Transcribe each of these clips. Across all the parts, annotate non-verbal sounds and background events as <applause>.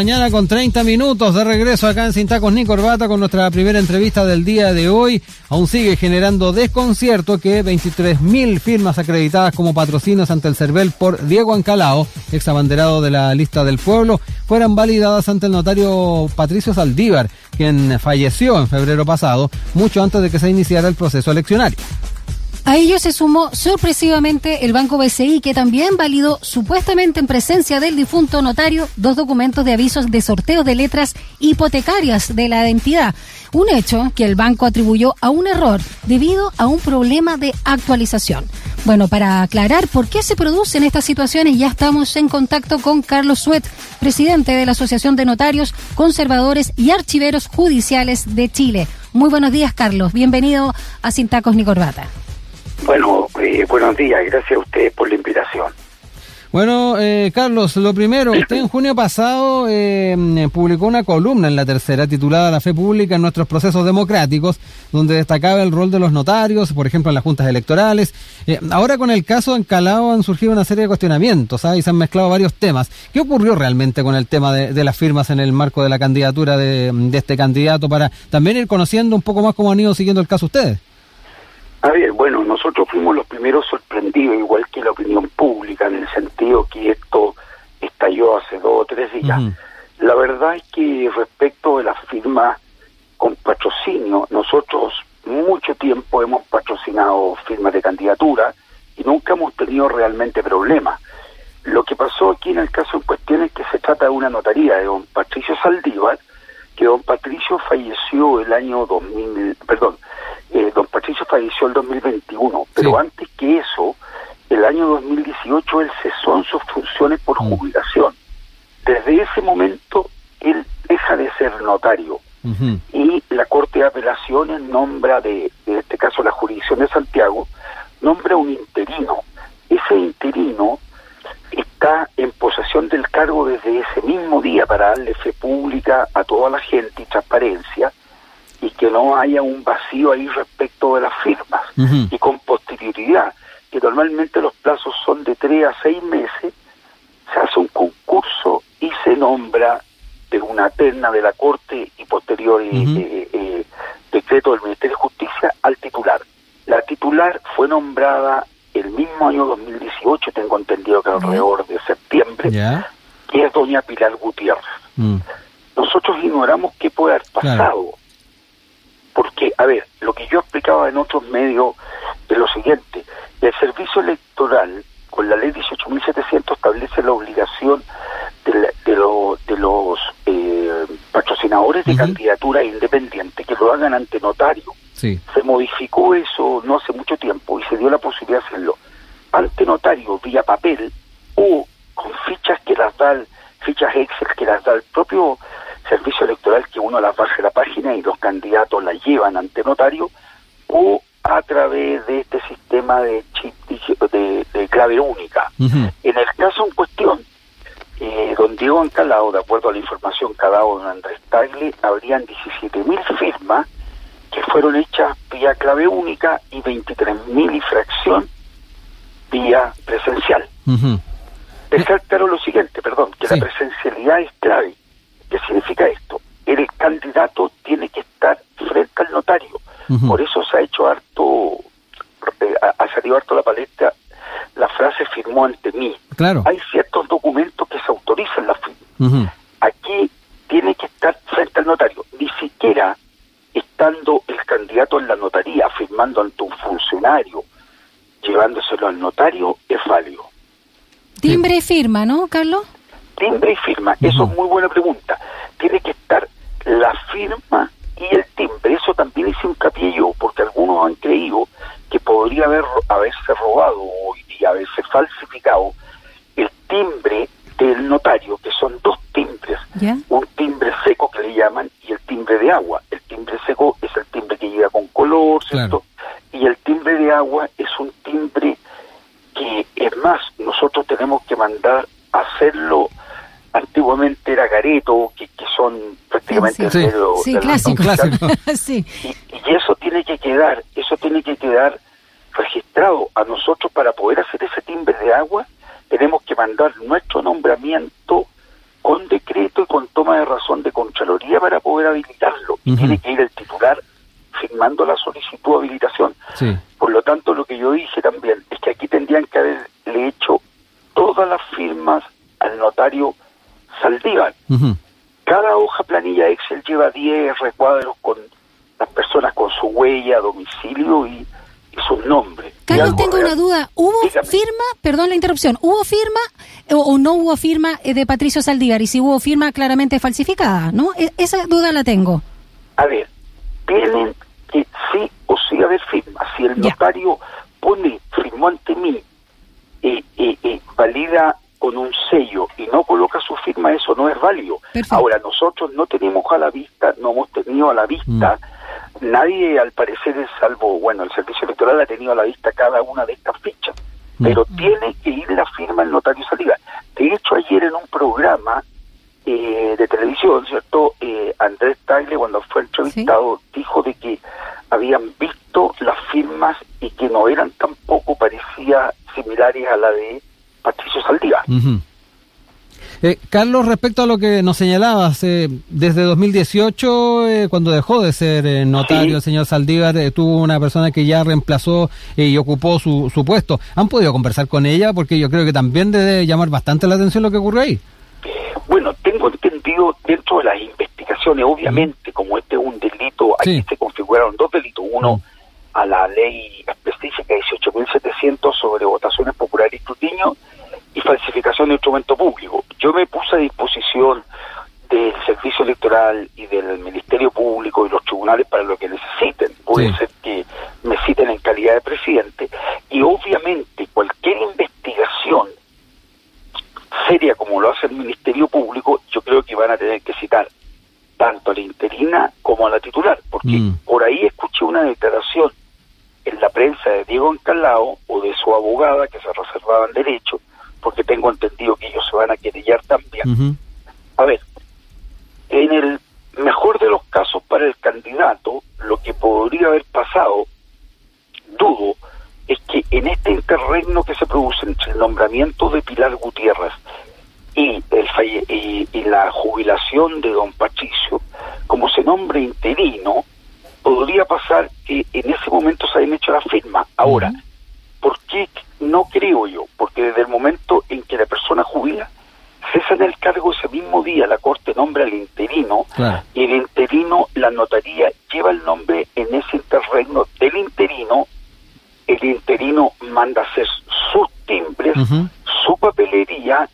mañana con 30 minutos de regreso acá en Sin Tacos ni Corbata con nuestra primera entrevista del día de hoy. Aún sigue generando desconcierto que 23.000 firmas acreditadas como patrocinios ante el CERVEL por Diego Ancalao, ex abanderado de la lista del pueblo, fueran validadas ante el notario Patricio Saldívar, quien falleció en febrero pasado, mucho antes de que se iniciara el proceso eleccionario. A ello se sumó sorpresivamente el Banco BCI, que también validó supuestamente en presencia del difunto notario dos documentos de avisos de sorteo de letras hipotecarias de la entidad. Un hecho que el banco atribuyó a un error debido a un problema de actualización. Bueno, para aclarar por qué se producen estas situaciones, ya estamos en contacto con Carlos Suet, presidente de la Asociación de Notarios, Conservadores y Archiveros Judiciales de Chile. Muy buenos días, Carlos. Bienvenido a Sin Tacos ni Corbata. Eh, buenos días, gracias a ustedes por la invitación. Bueno, eh, Carlos, lo primero, usted en junio pasado eh, publicó una columna en la tercera titulada La fe pública en nuestros procesos democráticos, donde destacaba el rol de los notarios, por ejemplo, en las juntas electorales. ahora con el caso Encalao han surgido una serie de cuestionamientos ¿sabes? y se han mezclado varios temas. ¿Qué ocurrió realmente con el tema de, las firmas en el marco de la candidatura de este candidato para también ir conociendo un poco más cómo han ido siguiendo el caso ustedes? A ver, bueno, nosotros fuimos los primeros sorprendidos, igual que la opinión pública, en el sentido que esto estalló hace dos o tres días. La verdad es que respecto de las firmas con patrocinio, nosotros mucho tiempo hemos patrocinado firmas de candidatura y nunca hemos tenido realmente problemas. Lo que pasó aquí en el caso en cuestión es que se trata de una notaría de don Patricio Saldívar, que don Patricio falleció el año 2000, perdón, falleció el 2021, pero antes que eso, el año 2018 él cesó en sus funciones por mm. jubilación. Desde ese momento él deja de ser notario y la Corte de Apelaciones nombra, de, en este caso la jurisdicción de Santiago, nombra un interino. Ese interino está en posesión del cargo desde ese mismo día para darle fe pública a toda la gente y transparencia y que no haya un vacío ahí respecto de las firmas y con posterioridad, que normalmente los plazos son de tres a seis meses, se hace un concurso y se nombra de una terna de la Corte y posterior eh, eh, decreto del Ministerio de Justicia al titular. La titular fue nombrada el mismo año 2018, tengo entendido que alrededor de septiembre, que es doña Pilar Gutiérrez. Mm. Nosotros ignoramos qué puede haber pasado. Porque, a ver, lo que yo explicaba en otros medios es lo siguiente. El servicio electoral, con la ley 18.700, establece la obligación de, de, los eh, patrocinadores de candidatura independiente que lo hagan ante notario. Se modificó eso no hace mucho tiempo y se dio la posibilidad de hacerlo ante notario vía papel o con fichas que las da, fichas Excel que las da el propio servicio electoral que uno las baja la página y los candidatos la llevan ante notario o a través de este sistema de chip de, clave única. En el caso en cuestión, eh, don Diego Ancalao, de acuerdo a la información que ha dado don Andrés Tagle, habrían 17.000 firmas que fueron hechas vía clave única y 23.000 y fracción vía presencial. Uh claro lo siguiente, perdón, que la presencialidad es clave. ¿Qué significa esto? El candidato tiene que estar frente al notario. Por eso se ha hecho harto, eh, ha salido harto la palestra la frase firmó ante mí. Claro. Hay ciertos documentos que se autorizan la firma. Aquí tiene que estar frente al notario. Ni siquiera estando el candidato en la notaría firmando ante un funcionario, llevándoselo al notario, es válido. Timbre y firma, ¿no, Carlos? timbre y firma? Eso es muy buena pregunta. Tiene que estar la firma y el timbre. Eso también hice un yo, porque algunos han creído que podría haber haberse robado y haberse falsificado el timbre del notario, que son dos timbres. Un timbre seco que le llaman y el timbre de agua. El timbre seco es el timbre que llega con color, ¿cierto? Y el timbre de agua es un timbre que, es más, nosotros tenemos que mandar a hacerlo antiguamente era Gareto, que, que son sí, sí, clásico. <laughs> sí. Y, eso tiene que quedar, eso tiene que quedar registrado a nosotros para poder hacer ese timbre de agua, tenemos que mandar nuestro nombramiento con decreto y con firma de razón de Contraloría para poder habilitarlo. Y tiene que ir el titular firmando la solicitud de habilitación. Por lo tanto, lo que yo dije también es que aquí tendrían que haberle hecho todas las firmas al notario Saldívar. Cada hoja planilla Excel lleva 10 recuadros con las personas con su huella, domicilio y, sus nombres. Carlos, tengo una duda. ¿Hubo firma, perdón la interrupción, ¿hubo firma o, no hubo firma eh, de Patricio Saldívar? Y si hubo firma claramente falsificada, ¿no? E, esa duda la tengo. A ver, tienen que sí o sí haber firma. Si el notario pone, firmó ante mí, eh, eh, valida con un sello y no coloca su firma, eso no es válido. Ahora, nosotros no tenemos a la vista, no hemos tenido a la vista, mm. nadie al parecer, salvo, bueno, el servicio electoral ha tenido a la vista cada una de estas fichas, mm. pero tiene que ir la firma el notario Saliva. De hecho, ayer en un programa eh, de televisión, ¿cierto? Eh, Andrés Tagle, cuando fue entrevistado, dijo de que habían visto las firmas y que no eran tampoco, parecía similares a la de Eh, Carlos, respecto a lo que nos señalabas, eh, desde 2018, eh, cuando dejó de ser notario el señor Saldívar, tuvo una persona que ya reemplazó y ocupó su, su puesto. ¿Han podido conversar con ella? Porque yo creo que también debe llamar bastante la atención lo que ocurrió ahí. Bueno, tengo entendido dentro de las investigaciones, obviamente, como este es un delito, aquí se configuraron dos delitos. Uno, a la ley específica 18.700 sobre votaciones populares y escrutinio y falsificación de instrumento público. Yo me puse a disposición del Servicio Electoral y del Ministerio Público y los tribunales para lo que necesiten. Puede ser que me citen en calidad de presidente y obviamente cualquier investigación seria como lo hace el Ministerio Público, yo creo que van a tener que citar tanto a la interina como a la titular, porque mm. por ahí escuché una declaración en la prensa de Diego Encalao o de su abogada que se reservaban derecho, porque tengo entendido que ellos se van a A ver, en el mejor de los casos para el candidato, lo que podría haber pasado, dudo, es que en este interregno que se produce entre el nombramiento de Pilar Gutiérrez y, el y, y la jubilación de don Patricio, como se nombre interino, podría pasar que en ese momento se hayan hecho la firma. Ahora, ¿por qué no creo yo? Porque desde el momento en que la persona jubila, cesa en el cargo ese mismo día, la Corte nombra al interino y el interino, la notaría, lleva el nombre en ese interregno del interino, el interino manda hacer sus timbres, su papelería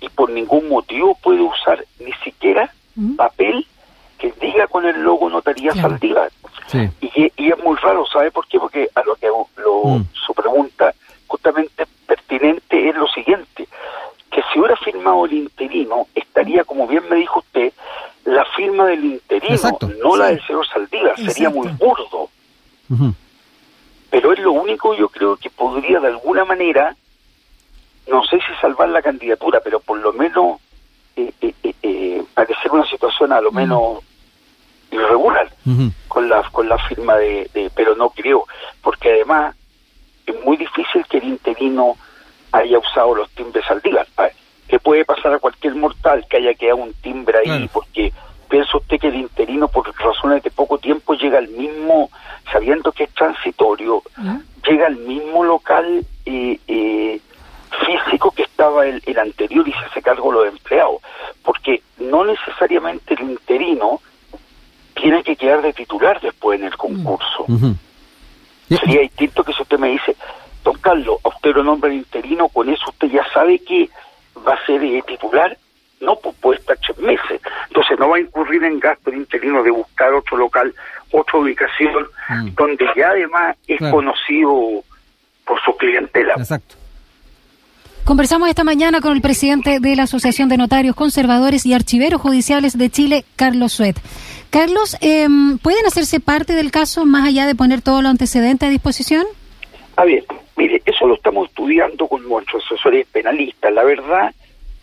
y por ningún motivo puede usar ni siquiera papel que diga con el logo Notaría claro. Y, es muy raro, ¿sabe por qué? Porque a lo que lo, mm. su pregunta justamente pertinente es lo siguiente, que si hubiera firmado el interino, estaría, como bien me dijo usted, la firma del interino, no la del señor Saldívar, sería muy burdo. Pero es lo único yo creo que podría de alguna manera, no sé si salvar la candidatura, pero por lo menos eh, eh, eh, eh parecer una situación a lo menos irregular con la con la firma de, pero no creo porque además es muy difícil que el interino haya usado los timbres al día que puede pasar a cualquier mortal que haya quedado un timbre ahí porque piensa usted que el interino por razones de poco tiempo llega al mismo sabiendo que es transitorio llega al mismo local eh, eh, físico que estaba el, el anterior y se hace cargo los empleados. Porque no necesariamente el interino tiene que quedar de titular después en el concurso. Sería distinto que si usted me dice, don Carlos, a usted lo nombra interino, con eso usted ya sabe que va a ser eh, titular, no pues puede estar tres meses. Entonces no va a incurrir en gasto el interino de buscar otro local, otra ubicación, mm. donde ya además es conocido por su clientela. Exacto. Conversamos esta mañana con el presidente de la Asociación de Notarios Conservadores y Archiveros Judiciales de Chile, Carlos Suet. Carlos, em, ¿pueden hacerse parte del caso más allá de poner todo lo antecedente a disposición? A ver, Mire, eso lo estamos estudiando con nuestros asesores penalistas. La verdad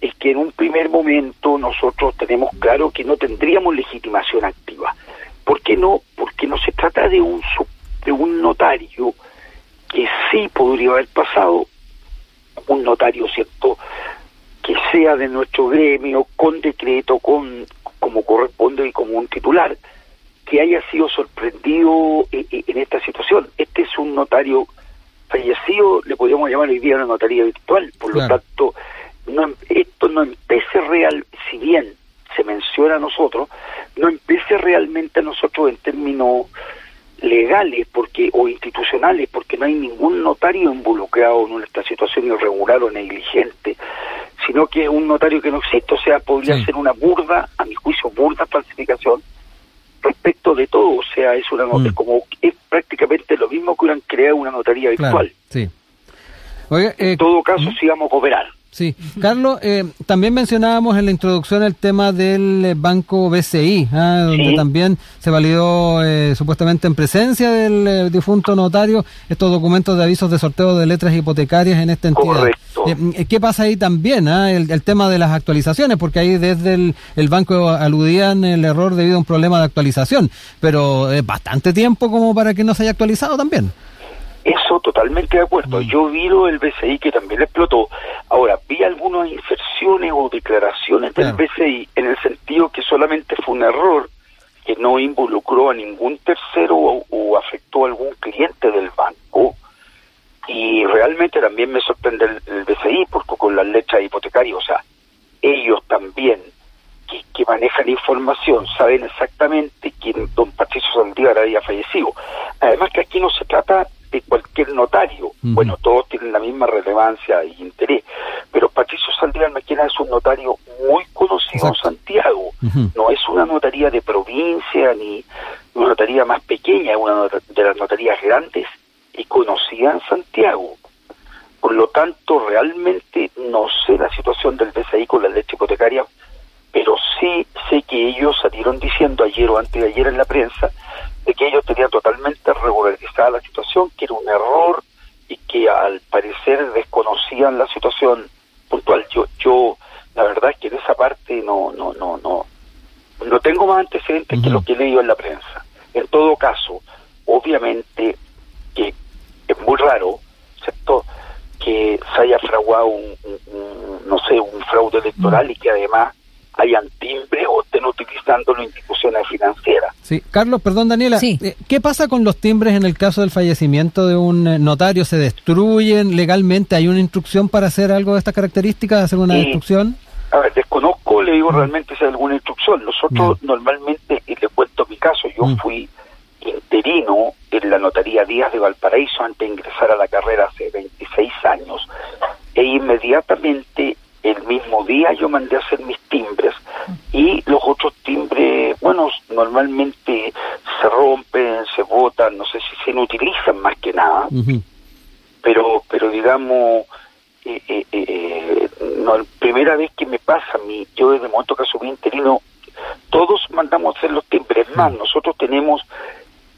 es que en un primer momento nosotros tenemos claro que no tendríamos legitimación activa. ¿Por qué no? Porque no se trata de un, de un notario que sí podría haber pasado, un notario, ¿cierto?, que sea de nuestro gremio, con decreto, con como corresponde y como un titular, que haya sido sorprendido eh, eh, en esta situación. Este es un notario notaría virtual, por lo tanto, no, esto no empiece real, si bien se menciona a nosotros, no empiece realmente a nosotros en términos legales porque o institucionales porque no hay ningún notario involucrado en esta situación irregular o negligente sino que es un notario que no existe o sea podría ser una burda a mi juicio burda falsificación respecto de todo o sea es una nota mm. como es prácticamente lo mismo que hubieran creado una notaría virtual sí en eh, todo caso ¿Mm? sigamos a cooperar Sí, Carlos, eh, también mencionábamos en la introducción el tema del eh, banco BCI, ¿ah? donde también se validó eh, supuestamente en presencia del difunto notario estos documentos de avisos de sorteo de letras hipotecarias en esta entidad. Correcto. ¿Qué pasa ahí también? Ah? El, tema de las actualizaciones, porque ahí desde el, el banco aludían el error debido a un problema de actualización, pero es bastante tiempo como para que no se haya actualizado también. Eso totalmente de acuerdo. Mm. Yo vi lo del BCI que también explotó. Ahora, vi algunas inserciones o declaraciones del BCI en el sentido que solamente fue un error que no involucró a ningún tercero o, afectó a algún cliente del banco. Y realmente también me sorprende el, BCI porque con las letras hipotecarias, o sea, ellos también que, que, manejan información saben exactamente quién don Patricio Saldívar había fallecido. Además que aquí no se trata de cualquier notario. Bueno, todos tienen la misma relevancia y interés, pero Patricio Saldívar Maquena es un notario muy conocido en Santiago. No es una notaría de provincia ni una notaría más pequeña, es una de las notarías grandes y conocida en Santiago. Por lo tanto, realmente no sé la situación del BCI con la leche hipotecaria, pero sí sé que ellos salieron diciendo ayer o antes de ayer en la prensa de que ellos tenían totalmente la situación, que era un error y que al parecer desconocían la situación puntual. Yo, yo la verdad es que en esa parte no, no, no, no, no tengo más antecedentes que lo que he leído en la prensa. En todo caso, obviamente que es muy raro, ¿cierto? que se haya fraguado un, no sé, un fraude electoral y que además hayan timbre o estén utilizando instituciones financieras. Sí, Carlos, perdón Daniela, eh, ¿qué pasa con los timbres en el caso del fallecimiento de un eh, notario? ¿Se destruyen legalmente? ¿Hay una instrucción para hacer algo de estas características, hacer una destrucción? A ver, desconozco, le digo realmente si hay alguna instrucción. Nosotros normalmente, y le cuento mi caso, yo mm. fui interino en la notaría Díaz de Valparaíso antes de ingresar a la carrera hace 26 años e inmediatamente el mismo día yo mandé a hacer mis timbres y los otros timbres, bueno, normalmente se rompen, se botan, no sé si se inutilizan más que nada, pero pero digamos, eh, eh, eh, no, la primera vez que me pasa a mí, yo desde el momento que subí interino, todos mandamos a hacer los timbres, más nosotros tenemos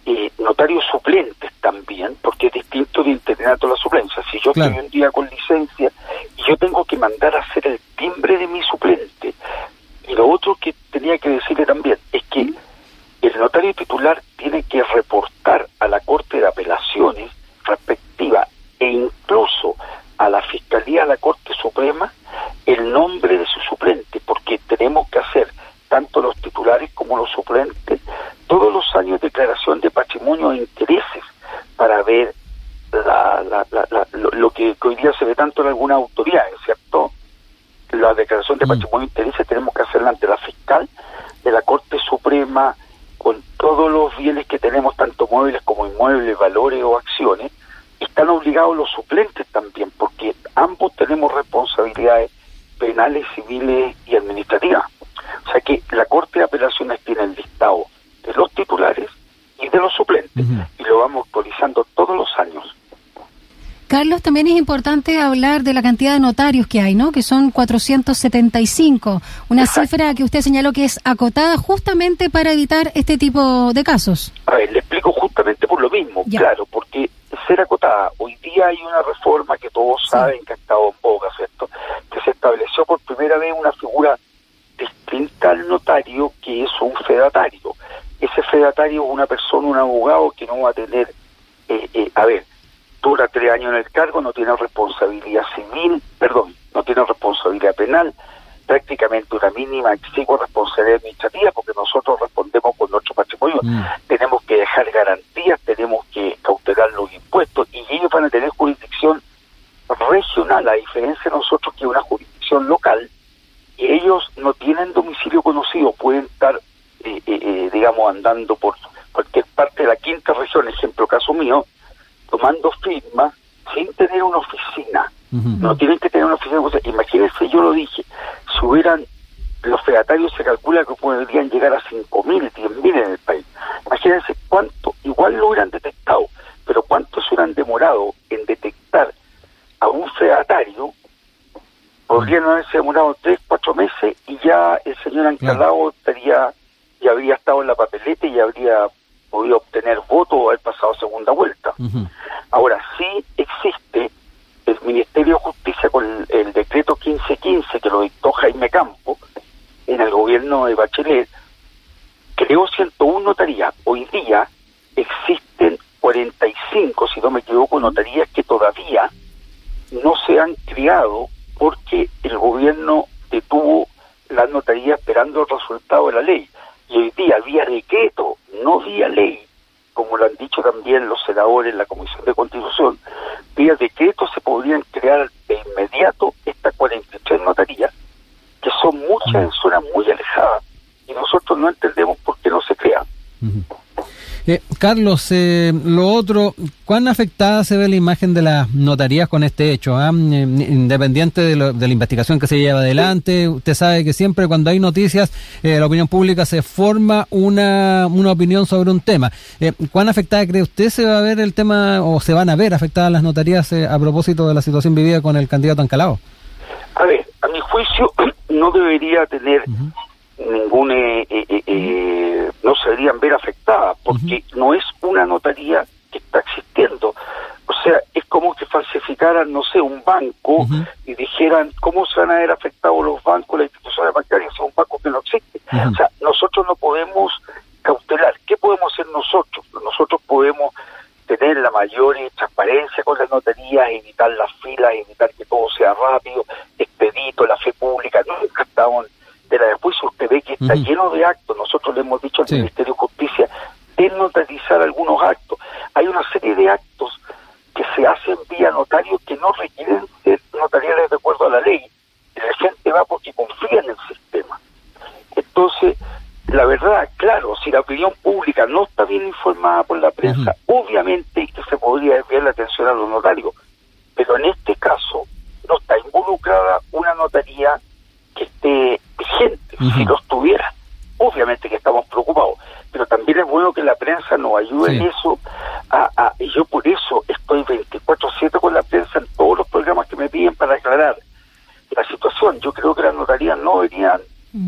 eh, notarios suplentes también, porque es distinto de internato a la suplencia. Si yo estoy un día con licencia y yo tengo que mandar a hacer el timbre de mi suplente, y lo otro que tenía que decirle también es que el notario titular tiene que reportar a la Corte de Apelaciones respectiva e incluso a la Fiscalía de la Corte Suprema el nombre de su suplente, porque tenemos que hacer tanto los titulares como los suplentes todos los años declaración de patrimonio e intereses para ver lo, que hoy día se ve tanto en algunas autoridades, ¿cierto? La declaración de patrimonio e intereses tenemos que hacerla ante la fiscal de la Corte Suprema con todos los bienes que tenemos, tanto muebles como inmuebles, valores o acciones, están obligados los suplentes también, porque ambos tenemos responsabilidades penales, civiles y administrativas. O sea que la Corte de Apelaciones tiene el listado de los titulares y de los suplentes. Y lo vamos actualizando todos los años. Carlos, también es importante hablar de la cantidad de notarios que hay, ¿no? Que son 475, una cifra que usted señaló que es acotada justamente para evitar este tipo de casos. A ver, le explico justamente por lo mismo, claro, porque ser acotada, hoy día hay una reforma que todos saben que ha estado en boga, ¿cierto? Que se estableció por primera vez una figura distinta al notario que es un fedatario ese fedatario es una persona, un abogado que no va a tener, en el cargo no tiene responsabilidad civil, perdón, no tiene responsabilidad penal, prácticamente una mínima exigua responsabilidad administrativa porque nosotros respondemos con nuestro patrimonio. Mm. Tenemos que dejar garantías, tenemos que cautelar los impuestos y ellos van a tener jurisdicción regional, a diferencia de nosotros que una jurisdicción local, y ellos no tienen domicilio conocido, pueden estar, eh, eh, eh digamos, andando por No tienen que tener una oficina. imagínense, yo lo dije, si hubieran, los fedatarios se calcula que podrían llegar a 5.000, 10.000 en el país. Imagínense cuánto, igual lo hubieran detectado, pero cuánto se hubieran demorado en detectar a un fedatario podrían haberse demorado tres, cuatro meses y ya el señor Ancalao estaría, ya habría estado en la papeleta y habría podido obtener voto o haber pasado segunda vuelta. Ahora, sí existe el Ministerio de Justicia con el, decreto 1515 que lo dictó Jaime Campo en el gobierno de Bachelet, creó 101 notarías. Hoy día existen 45, si no me equivoco, notarías que todavía no se han creado porque el gobierno detuvo la notaría esperando el resultado de la ley. Y hoy día vía decreto, no vía ley, como lo han dicho también los senadores en la Comisión de Constitución, vía decreto se podrían crear de inmediato estas 43 notarías, que son muchas en zonas muy alejadas, y nosotros no entendemos por qué no se crean. Eh, Carlos, eh, lo otro, ¿cuán afectada se ve la imagen de las notarías con este hecho? Ah? Mm, eh, independiente de, la investigación que se lleva adelante, usted sabe que siempre cuando hay noticias, la opinión pública se forma una, una opinión sobre un tema. ¿Cuán afectada cree usted se va a ver el tema o se van a ver afectadas las notarías a propósito de la situación vivida con el candidato Ancalao? A ver, a mi juicio <clears throat> no debería tener ningún eh, eh, eh, no se deberían ver afectadas porque no es una notaría que está existiendo. O sea es como que falsificaran no sé un banco y dijeran cómo se van a ver afectados los bancos las instituciones bancarias son un banco que no existe o sea nosotros no podemos cautelar. Qué podemos hacer nosotros nosotros podemos tener la mayor transparencia con las notarías evitar las filas evitar que todo sea rápido expedito la fe pública nunca estamos de la después usted ve que está lleno de actos. Nosotros le hemos dicho al Ministerio de Justicia de notarizar algunos actos. Hay una serie de actos que se hacen vía notario que no requieren ser notariales de acuerdo a la ley. La gente va porque confía en el sistema. Entonces, la verdad, claro, si la opinión pública no está bien informada por la prensa, obviamente que se podría desviar la atención a los notarios. Pero en este caso, no está involucrada una notaría que esté vigente. Si lo estuviera, obviamente que estamos preocupados. Pero también es bueno que la prensa nos ayude en eso. A, y yo por eso estoy 24-7 con la prensa en todos los programas que me piden para aclarar la situación. Yo creo que las notarías no deberían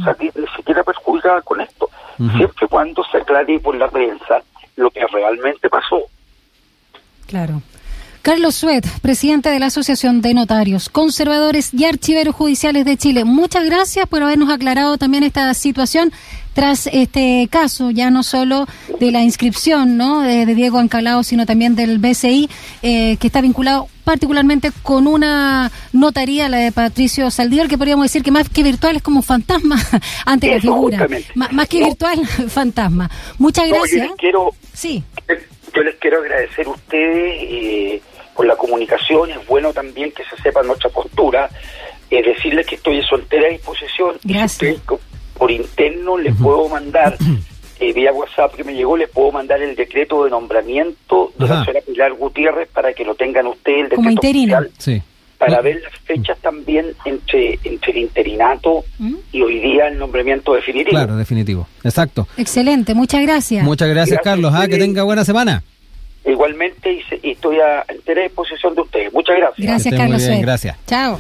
salir ni siquiera perjudicadas con esto, siempre y cuando se aclare por la prensa lo que realmente pasó. Claro. Carlos Suet, presidente de la Asociación de Notarios, Conservadores y Archiveros Judiciales de Chile. Muchas gracias por habernos aclarado también esta situación tras este caso, ya no solo de la inscripción ¿no? de, Diego Ancalao, sino también del BCI, eh, que está vinculado particularmente con una notaría, la de Patricio Saldívar, que podríamos decir que más que virtual es como fantasma <laughs> ante la figura. más que virtual, <laughs> fantasma. Muchas gracias. quiero, sí. yo les quiero agradecer a ustedes. Eh, con la comunicación, es bueno también que se sepa nuestra postura, es decirles que estoy en soltera disposición. Gracias. por interno les puedo mandar, <clears throat> eh, vía WhatsApp que me llegó, les puedo mandar el decreto de nombramiento de la señora Pilar Gutiérrez para que lo tengan ustedes, el decreto Como sí. para ver las fechas también entre, entre el interinato ¿Mm? y hoy día el nombramiento definitivo. Claro, definitivo. Exacto. Excelente, muchas gracias. Muchas gracias, Carlos. Ah, que tenga buena semana. Igualmente, y, estoy a entera disposición de ustedes. Muchas gracias. Gracias, Carlos. Muy bien, gracias. Chao.